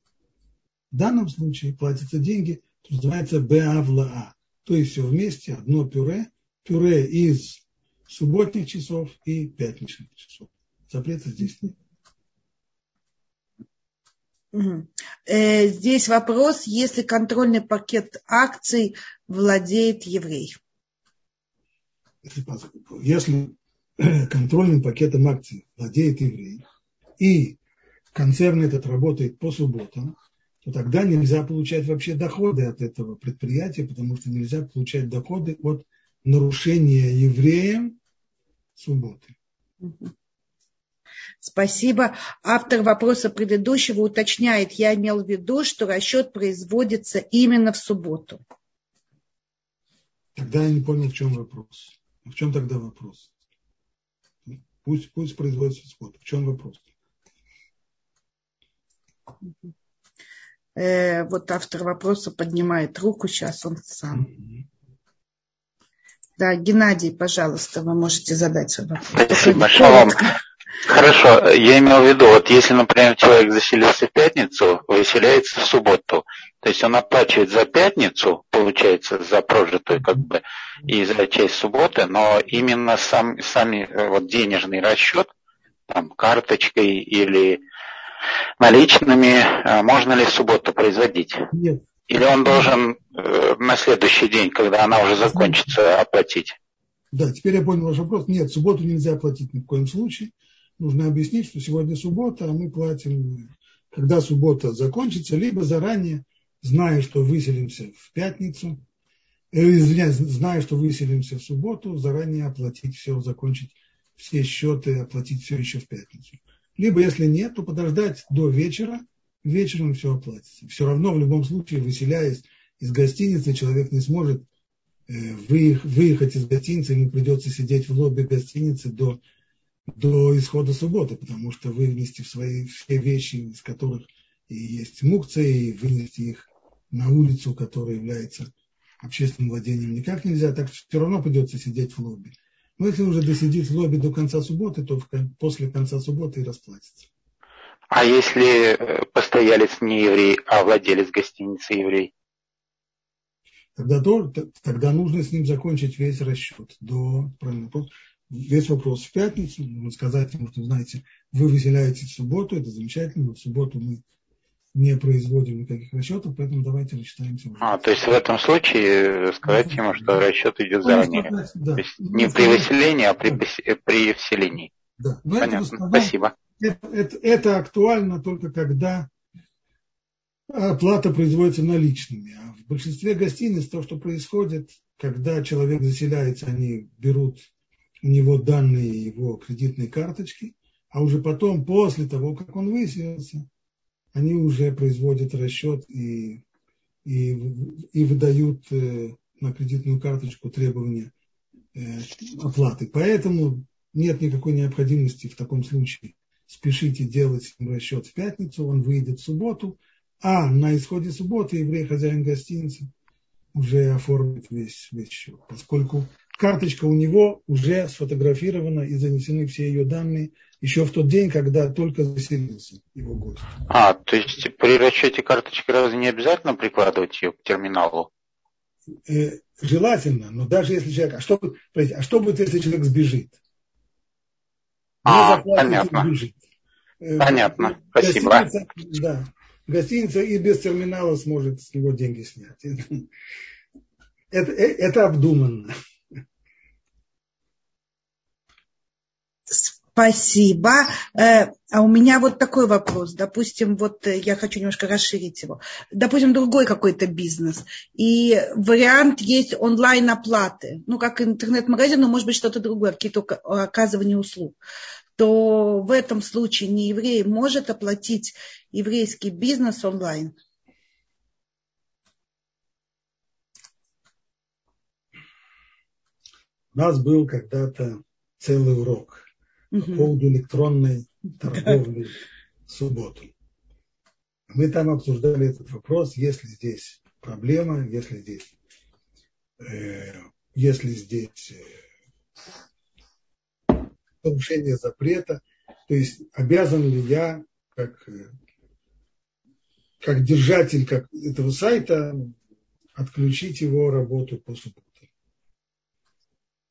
В данном случае платятся деньги, что называется беавлаа, то есть все вместе, одно пюре, пюре из субботних часов и пятничных часов. Запрета здесь нет. Здесь вопрос, если контрольный пакет акций владеет еврей. Если контрольным пакетом акций владеет еврей, и концерн этот работает по субботам, то тогда нельзя получать вообще доходы от этого предприятия, потому что нельзя получать доходы от нарушения евреем субботы. Спасибо. Автор вопроса предыдущего уточняет, я имел в виду, что расчет производится именно в субботу. Тогда я не понял, в чем вопрос. В чем тогда вопрос? Пусть, пусть производится в субботу. В чем вопрос? Э, вот автор вопроса поднимает руку, сейчас он сам. Да, Геннадий, пожалуйста, вы можете задать свой вопрос. Спасибо, шалом. Хорошо, я имел в виду, вот если, например, человек заселился в пятницу, выселяется в субботу, то есть он оплачивает за пятницу, получается, за прожитую как бы, и за часть субботы, но именно сам, сами э, вот денежный расчет, там, карточкой или наличными, э, можно ли в субботу производить? Нет. Или он должен э, на следующий день, когда она уже закончится, оплатить? Да, теперь я понял ваш вопрос. Нет, субботу нельзя оплатить ни в коем случае нужно объяснить, что сегодня суббота, а мы платим, когда суббота закончится, либо заранее, зная, что выселимся в пятницу, э, извиняюсь, зная, что выселимся в субботу, заранее оплатить все, закончить все счеты, оплатить все еще в пятницу. Либо, если нет, то подождать до вечера, вечером все оплатится. Все равно, в любом случае, выселяясь из гостиницы, человек не сможет э, выехать из гостиницы, ему придется сидеть в лобби гостиницы до до исхода субботы, потому что вынести в свои все вещи, из которых и есть мукция, и вынести их на улицу, которая является общественным владением, никак нельзя, так все равно придется сидеть в лобби. Но если уже досидит в лобби до конца субботы, то после конца субботы и расплатится. А если э, постоялец не еврей, а владелец гостиницы еврей? Тогда, то, тогда нужно с ним закончить весь расчет до весь вопрос в пятницу, можно сказать ему, что, знаете, вы выселяете в субботу, это замечательно, но в субботу мы не производим никаких расчетов, поэтому давайте рассчитаемся. А, то есть в этом случае сказать ему, что расчет идет заранее. Да. То есть не при выселении, а при, при вселении. Да. Но Понятно, сказал, спасибо. Это, это, это актуально только когда оплата производится наличными. А в большинстве гостиниц то, что происходит, когда человек заселяется, они берут у него данные его кредитной карточки, а уже потом, после того, как он выселился, они уже производят расчет и, и, и выдают э, на кредитную карточку требования э, оплаты. Поэтому нет никакой необходимости в таком случае спешите делать расчет в пятницу, он выйдет в субботу, а на исходе субботы еврей, хозяин гостиницы, уже оформит весь, весь счет, поскольку карточка у него уже сфотографирована и занесены все ее данные еще в тот день, когда только заселился его гость. А, то есть при расчете карточки разве не обязательно прикладывать ее к терминалу? Э, желательно, но даже если человек... А что, а что будет, если человек сбежит? А, понятно. Сбежит. Э, понятно, спасибо. Гостиница, да, гостиница и без терминала сможет с него деньги снять. Это, это, это обдуманно. Спасибо. Э, а у меня вот такой вопрос. Допустим, вот э, я хочу немножко расширить его. Допустим, другой какой-то бизнес. И вариант есть онлайн-оплаты. Ну, как интернет-магазин, но может быть что-то другое, какие-то оказывания услуг. То в этом случае не еврей может оплатить еврейский бизнес онлайн. У нас был когда-то целый урок по поводу электронной торговли в субботу. Мы там обсуждали этот вопрос, если здесь проблема, если здесь, э, если здесь э, нарушение запрета, то есть обязан ли я, как, э, как держатель как этого сайта, отключить его работу по субботу.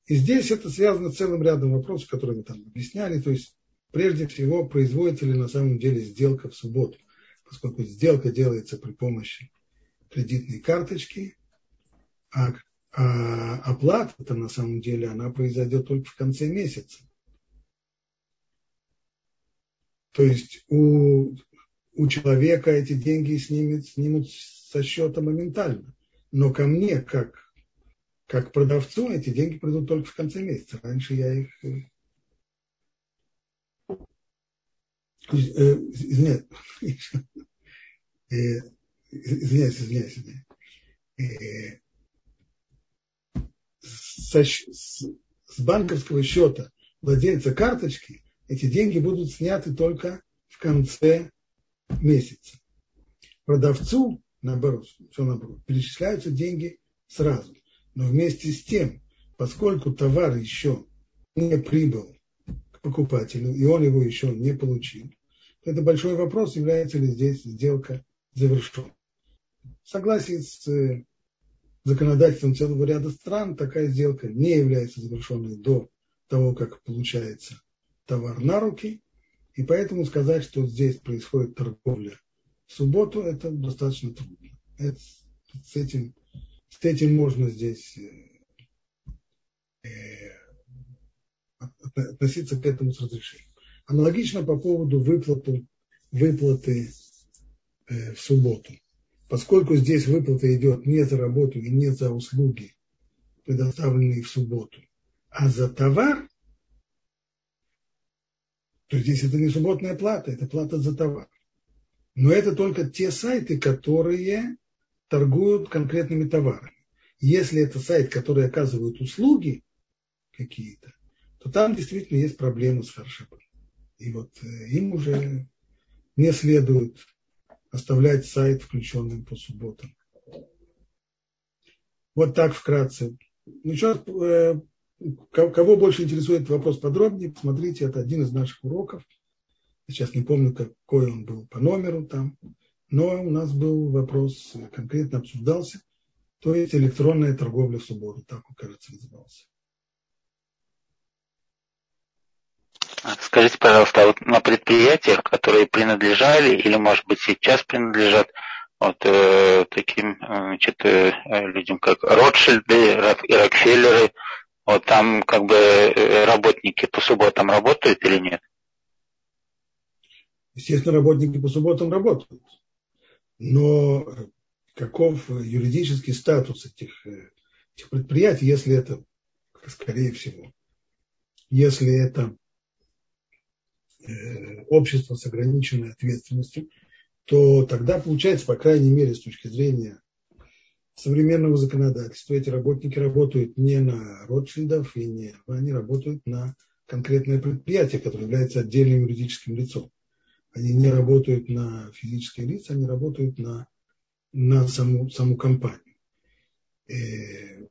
И здесь это связано с целым рядом вопросов, которые мы там объясняли. То есть, прежде всего, производится на самом деле сделка в субботу, поскольку сделка делается при помощи кредитной карточки, а, а оплата-то на самом деле она произойдет только в конце месяца. То есть у, у человека эти деньги снимут, снимут со счета моментально. Но ко мне, как как продавцу эти деньги придут только в конце месяца. Раньше я их... Э, э, э, извиняюсь, извиняюсь, извиняюсь. С, с банковского счета владельца карточки эти деньги будут сняты только в конце месяца. продавцу, наоборот, все наоборот, перечисляются деньги сразу. Но вместе с тем, поскольку товар еще не прибыл к покупателю, и он его еще не получил, то это большой вопрос, является ли здесь сделка завершенной. В согласии с э, законодательством целого ряда стран, такая сделка не является завершенной до того, как получается товар на руки, и поэтому сказать, что здесь происходит торговля в субботу, это достаточно трудно. Это, с, этим, с этим можно здесь э, э, относиться к этому с разрешением. Аналогично по поводу выплаты, выплаты э, в субботу. Поскольку здесь выплата идет не за работу и не за услуги, предоставленные в субботу, а за товар, то здесь это не субботная плата, это плата за товар. Но это только те сайты, которые торгуют конкретными товарами. Если это сайт, который оказывает услуги какие-то, то там действительно есть проблемы с фаршипом. И вот э, им уже не следует оставлять сайт включенным по субботам. Вот так вкратце. Ну, сейчас, э, кого больше интересует вопрос подробнее, посмотрите, это один из наших уроков. сейчас не помню, какой он был по номеру там, но у нас был вопрос, конкретно обсуждался, то есть электронная торговля в субботу, так он, кажется, назывался. Скажите, пожалуйста, а вот на предприятиях, которые принадлежали или, может быть, сейчас принадлежат вот э, таким значит, э, людям, как Ротшильды и Рокфеллеры, вот там как бы э, работники по субботам работают или нет? Естественно, работники по субботам работают. Но каков юридический статус этих, э, этих предприятий, если это, скорее всего, если это Э, общество с ограниченной ответственностью, то тогда получается, по крайней мере, с точки зрения современного законодательства, эти работники работают не на Ротшильдов и не, они работают на конкретное предприятие, которое является отдельным юридическим лицом. Они не работают на физические лица, они работают на, на саму, саму компанию. И э,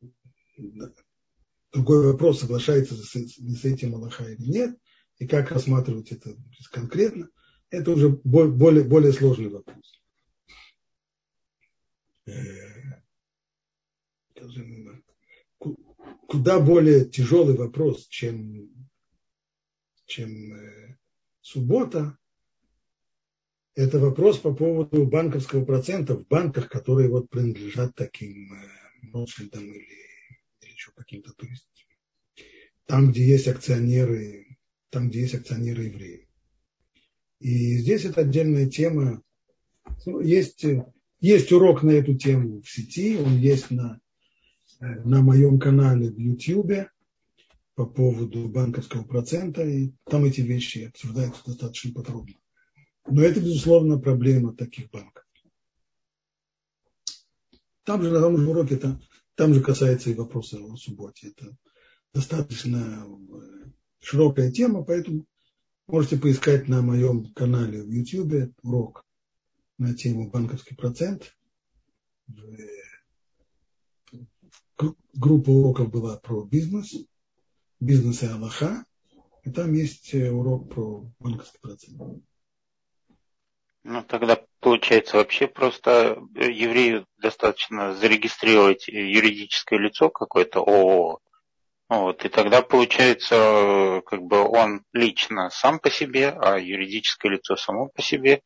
другой вопрос, соглашается ли с этим Аллаха или нет, и как рассматривать это конкретно, это уже более, более сложный вопрос. Э, куда более тяжелый вопрос, чем, чем э, суббота, это вопрос по поводу банковского процента в банках, которые вот принадлежат таким Ротшильдам э, или, или еще каким-то, то есть там, где есть акционеры там, где есть акционеры евреи. И здесь это отдельная тема. Ну, есть, есть урок на эту тему в сети, он есть на, на моем канале в YouTube по поводу банковского процента, и там эти вещи обсуждаются достаточно подробно. Но это, безусловно, проблема таких банков. Там же на том же уроке, там, там же касается и вопроса о субботе. Это достаточно э, широкая тема, поэтому можете поискать на моем канале в YouTube урок на тему банковский процент. Группа уроков была про бизнес, бизнес и Аллаха, и там есть э, урок про банковский процент. Ну, тогда получается вообще просто еврею достаточно зарегистрировать юридическое лицо какое-то ООО, вот, и тогда получается, как бы он лично сам по себе, а юридическое лицо само по себе.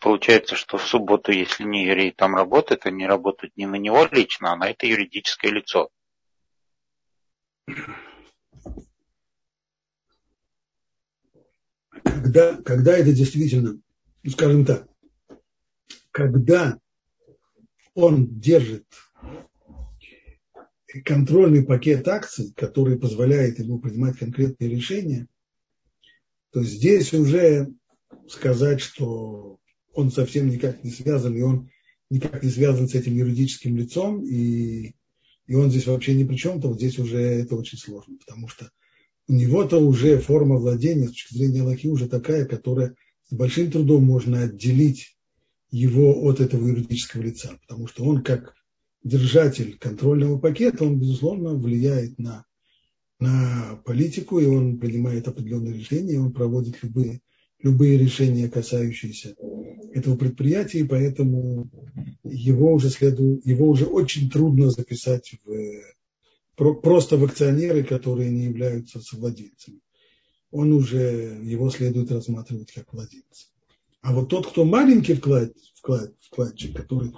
Получается, что в субботу, если не еврей там работает, они работают не на него лично, а на это юридическое лицо. Когда, когда это действительно, ну, скажем так, когда он держит контрольный пакет акций, который позволяет ему принимать конкретные решения, то здесь уже сказать, что он совсем никак не связан, и он никак не связан с этим юридическим лицом, и, и он здесь вообще ни при чем, то вот здесь уже это очень сложно, потому что у него-то уже форма владения с точки зрения Аллахи уже такая, которая с большим трудом можно отделить его от этого юридического лица, потому что он как держатель контрольного пакета, он, безусловно, влияет на, на политику, и он принимает определенные решения, и он проводит любые, любые решения, касающиеся этого предприятия, и поэтому его уже, следует, его уже очень трудно записать в, просто в акционеры, которые не являются совладельцами. Он уже, его следует рассматривать как владельца. А вот тот, кто маленький вклад, вклад, вкладчик, который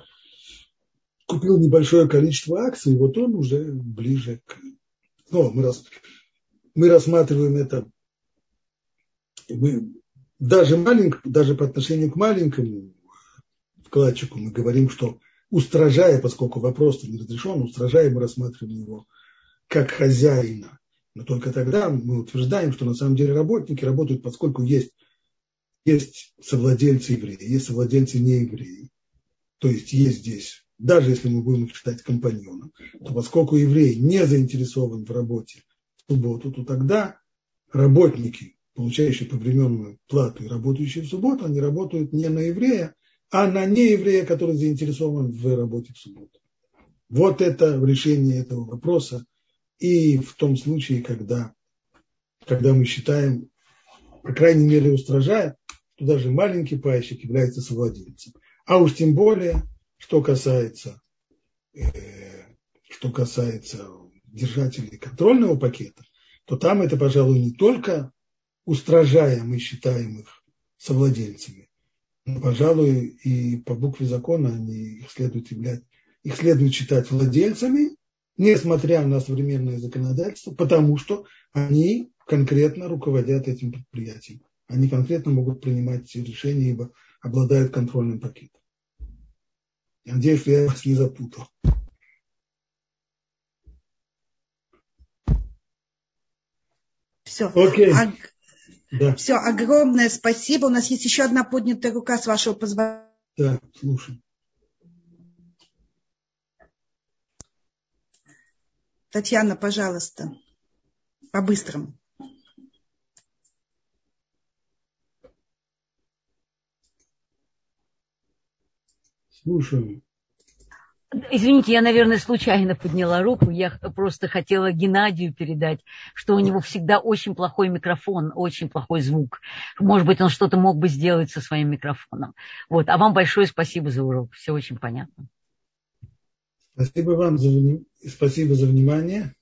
купил небольшое количество акций, вот он уже ближе к... Ну, мы, рас, мы рассматриваем это мы, даже, маленьк, даже по отношению к маленькому вкладчику мы говорим, что устражая, поскольку вопрос не разрешен, устражая мы рассматриваем его как хозяина. Но только тогда мы утверждаем, что на самом деле работники работают, поскольку есть есть совладельцы евреи, есть совладельцы не евреи. То есть есть здесь, даже если мы будем считать компаньоном, то поскольку еврей не заинтересован в работе в субботу, то тогда работники, получающие повременную плату и работающие в субботу, они работают не на еврея, а на нееврея, который заинтересован в работе в субботу. Вот это решение этого вопроса. И в том случае, когда, когда мы считаем, по крайней мере, устражая, что даже маленький пайщик является совладельцем. А уж тем более, что касается, э, что касается держателей контрольного пакета, то там это, пожалуй, не только устражая мы считаем их совладельцами, но, пожалуй, и по букве закона они, их, следует являть, их следует считать владельцами, несмотря на современное законодательство, потому что они конкретно руководят этим предприятием они конкретно могут принимать решения, ибо обладают контрольным пакетом. Я надеюсь, что я вас не запутал. Все. Okay. Ог... Да. Все, огромное спасибо. У нас есть еще одна поднятая рука с вашего позволения. Да, слушай. Татьяна, пожалуйста, по-быстрому. Слушаю. Извините, я, наверное, случайно подняла руку. Я просто хотела Геннадию передать, что у него всегда очень плохой микрофон, очень плохой звук. Может быть, он что-то мог бы сделать со своим микрофоном. Вот. А вам большое спасибо за урок. Все очень понятно. Спасибо вам за, спасибо за внимание.